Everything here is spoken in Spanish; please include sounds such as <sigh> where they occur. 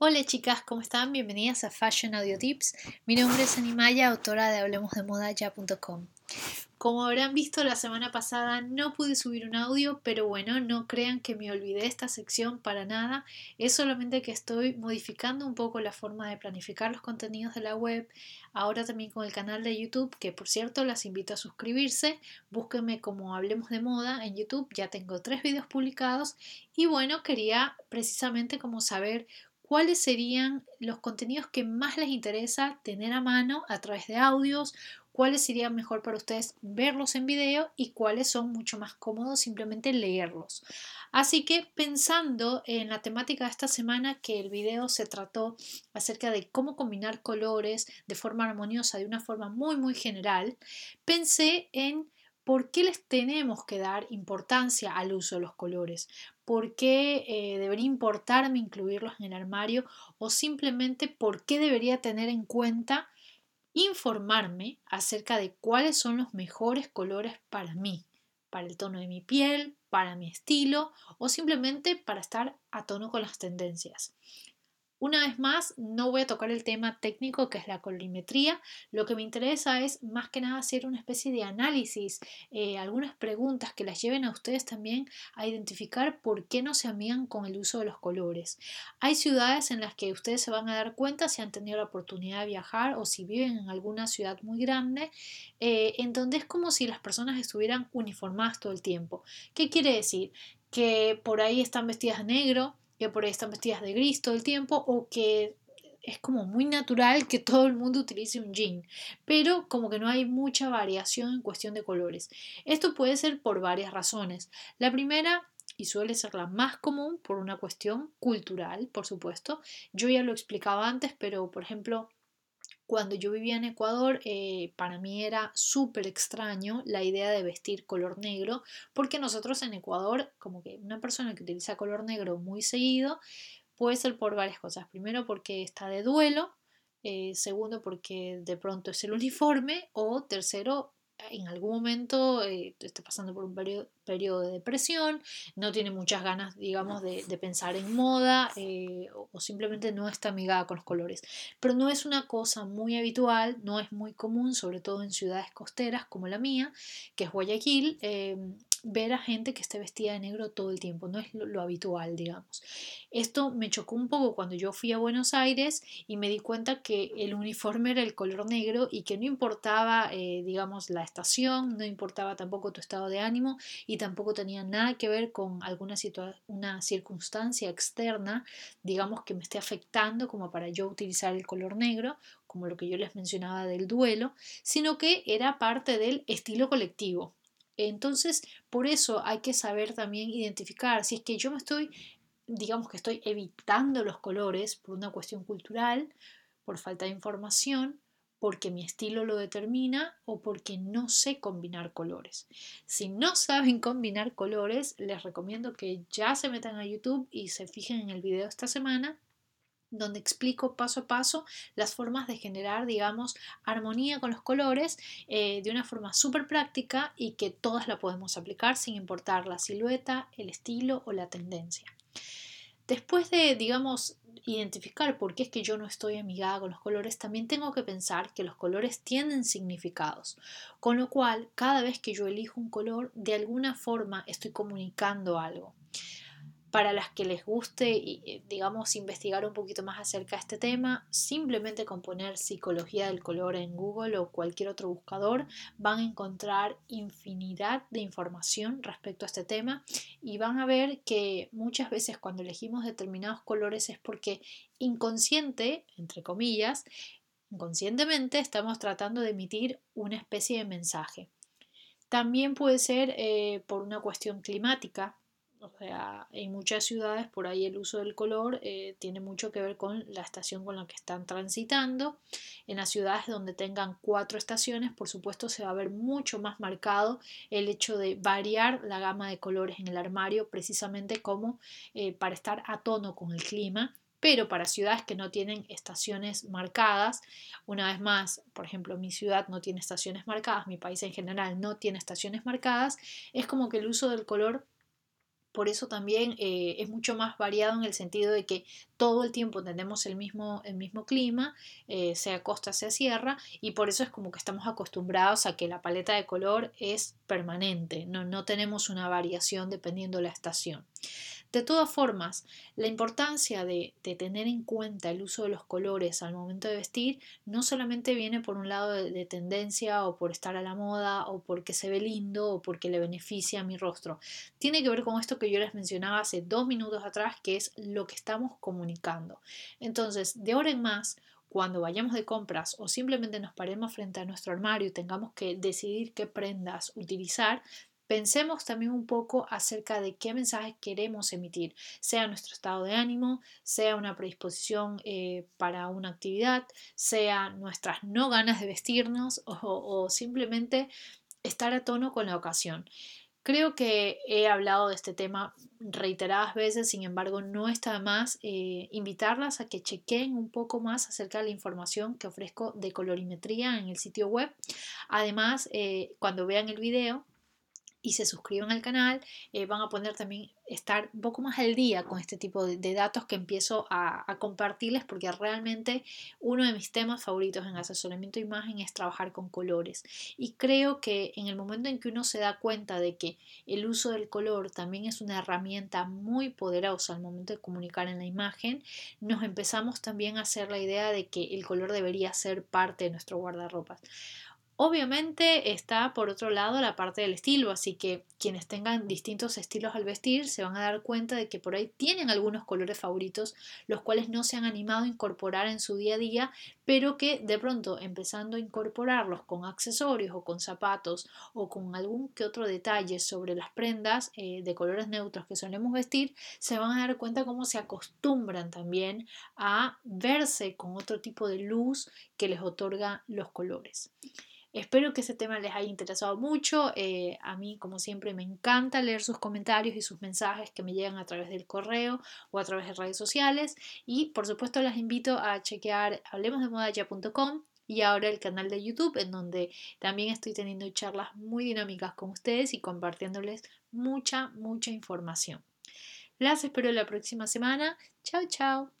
Hola chicas, ¿cómo están? Bienvenidas a Fashion Audio Tips. Mi nombre es Animaya, autora de hablemosdemodaya.com. Como habrán visto la semana pasada no pude subir un audio, pero bueno, no crean que me olvidé esta sección para nada. Es solamente que estoy modificando un poco la forma de planificar los contenidos de la web. Ahora también con el canal de YouTube, que por cierto las invito a suscribirse. Búsquenme como Hablemos de Moda en YouTube. Ya tengo tres videos publicados. Y bueno, quería precisamente como saber cuáles serían los contenidos que más les interesa tener a mano a través de audios, cuáles serían mejor para ustedes verlos en video y cuáles son mucho más cómodos simplemente leerlos. Así que pensando en la temática de esta semana, que el video se trató acerca de cómo combinar colores de forma armoniosa, de una forma muy muy general, pensé en ¿Por qué les tenemos que dar importancia al uso de los colores? ¿Por qué eh, debería importarme incluirlos en el armario? ¿O simplemente por qué debería tener en cuenta informarme acerca de cuáles son los mejores colores para mí? Para el tono de mi piel, para mi estilo o simplemente para estar a tono con las tendencias. Una vez más, no voy a tocar el tema técnico que es la colorimetría. Lo que me interesa es más que nada hacer una especie de análisis, eh, algunas preguntas que las lleven a ustedes también a identificar por qué no se amigan con el uso de los colores. Hay ciudades en las que ustedes se van a dar cuenta si han tenido la oportunidad de viajar o si viven en alguna ciudad muy grande, eh, en donde es como si las personas estuvieran uniformadas todo el tiempo. ¿Qué quiere decir? Que por ahí están vestidas de negro, que por ahí están vestidas de gris todo el tiempo o que es como muy natural que todo el mundo utilice un jean, pero como que no hay mucha variación en cuestión de colores. Esto puede ser por varias razones. La primera y suele ser la más común por una cuestión cultural, por supuesto. Yo ya lo explicaba antes, pero por ejemplo, cuando yo vivía en Ecuador, eh, para mí era súper extraño la idea de vestir color negro, porque nosotros en Ecuador, como que una persona que utiliza color negro muy seguido, puede ser por varias cosas. Primero porque está de duelo, eh, segundo porque de pronto es el <laughs> uniforme, o tercero en algún momento eh, está pasando por un periodo, de depresión, no tiene muchas ganas, digamos, de, pensar en moda eh, o, simplemente no está amigada con los colores. Pero no es una cosa muy habitual, no es muy común, sobre todo en ciudades costeras como la mía, que es Guayaquil. Eh, ver a gente que esté vestida de negro todo el tiempo, no es lo, habitual, digamos. Esto me chocó un poco cuando yo fui a Buenos Aires y me di cuenta que el uniforme era el color negro y que no importaba, eh, digamos, la estación, no importaba tampoco tu estado de ánimo y tampoco tenía nada que ver con alguna una circunstancia externa, digamos, que me esté afectando como para yo utilizar el color negro, como lo que yo les mencionaba del duelo, sino que era parte del estilo colectivo. Entonces, por eso hay que saber también identificar si es que yo me estoy, digamos que estoy evitando los colores por una cuestión cultural, por falta de información, porque mi estilo lo determina o porque no sé combinar colores. Si no saben <laughs> combinar colores, les recomiendo que ya se metan a YouTube y se fijen en el video de esta semana donde explico paso a paso las formas de generar, digamos, armonía con los colores eh, de una forma súper práctica y que todas la podemos aplicar sin importar la silueta, el estilo o la tendencia. Después de, digamos, identificar por qué es que yo no estoy amigada con los colores, también tengo que pensar que los colores tienen significados, con lo cual cada vez que yo elijo un color, de alguna forma estoy comunicando algo para las que les guste, eh, digamos, investigar un poquito más acerca de este tema, simplemente con poner psicología del color en Google o cualquier otro buscador, van a encontrar infinidad de información respecto a este tema y van a ver que muchas veces cuando elegimos determinados colores es porque inconsciente, entre comillas, inconscientemente estamos tratando de emitir una especie de mensaje. También puede ser eh, por una cuestión climática, o sea, en muchas ciudades por ahí el uso del color eh, tiene mucho que ver con la estación con la que están transitando. En las ciudades donde tengan cuatro estaciones, por supuesto, se va a ver mucho más marcado el hecho de variar la gama de colores en el armario, precisamente como eh, para estar a tono con el clima. Pero para ciudades que no tienen estaciones marcadas, una vez más, por ejemplo, mi ciudad no tiene estaciones marcadas, mi país en general no tiene estaciones marcadas, es como que el uso del color por eso también eh, es mucho más variado en el sentido de que todo el tiempo tenemos el mismo, el mismo clima, eh, sea costa, sea sierra, y por eso es como que estamos acostumbrados a que la paleta de color es permanente, no, no tenemos una variación dependiendo de la estación. De todas formas, la importancia de, tener en cuenta el uso de los colores al momento de vestir no solamente viene por un lado de, tendencia o por estar a la moda o porque se ve lindo o porque le beneficia a mi rostro. Tiene que ver con esto que yo les mencionaba hace dos minutos atrás, que es lo que estamos comunicando. Entonces, de ahora en más, cuando vayamos de compras o simplemente nos paremos frente a nuestro armario y tengamos que decidir qué prendas utilizar, Pensemos también un poco acerca de qué mensajes queremos emitir, sea nuestro estado de ánimo, sea una predisposición eh, para una actividad, sea nuestras no ganas de vestirnos <laughs> o, simplemente estar a tono con la ocasión. Creo que he hablado de este tema reiteradas veces, sin embargo, no está más eh, invitarlas a que chequen un poco más acerca de la información que ofrezco de colorimetría en el sitio web. Además, eh, cuando vean el video, y se suscriban al canal, eh, van a poder también estar un poco más al día con este tipo de, datos que empiezo a, compartirles porque realmente uno de mis temas favoritos en asesoramiento de imagen es trabajar con colores y creo que en el momento en que uno se da cuenta de que el uso del color también es una herramienta muy poderosa al momento de comunicar en la imagen, nos empezamos también a hacer la idea de que el color debería ser parte de nuestro guardarropas. Obviamente está por otro lado la parte del estilo, así que quienes tengan distintos estilos al vestir se van a dar cuenta de que por ahí tienen algunos colores favoritos, los cuales no se han animado a incorporar en su día a día, pero que de pronto empezando a incorporarlos con accesorios o con zapatos o con algún que otro detalle sobre las prendas eh, de colores neutros que solemos vestir, se van a dar cuenta cómo se acostumbran también a verse con otro tipo de luz que les otorga los colores. Espero que ese tema les haya interesado mucho. Eh, a mí, como siempre, me encanta leer sus comentarios y sus mensajes que me llegan a través del correo o a través de redes sociales. Y, por supuesto, las invito a chequear hablemosdemodaya.com y ahora el canal de YouTube, en donde también estoy teniendo charlas muy dinámicas con ustedes y compartiéndoles mucha, mucha información. Las espero la próxima semana. Chao, chao.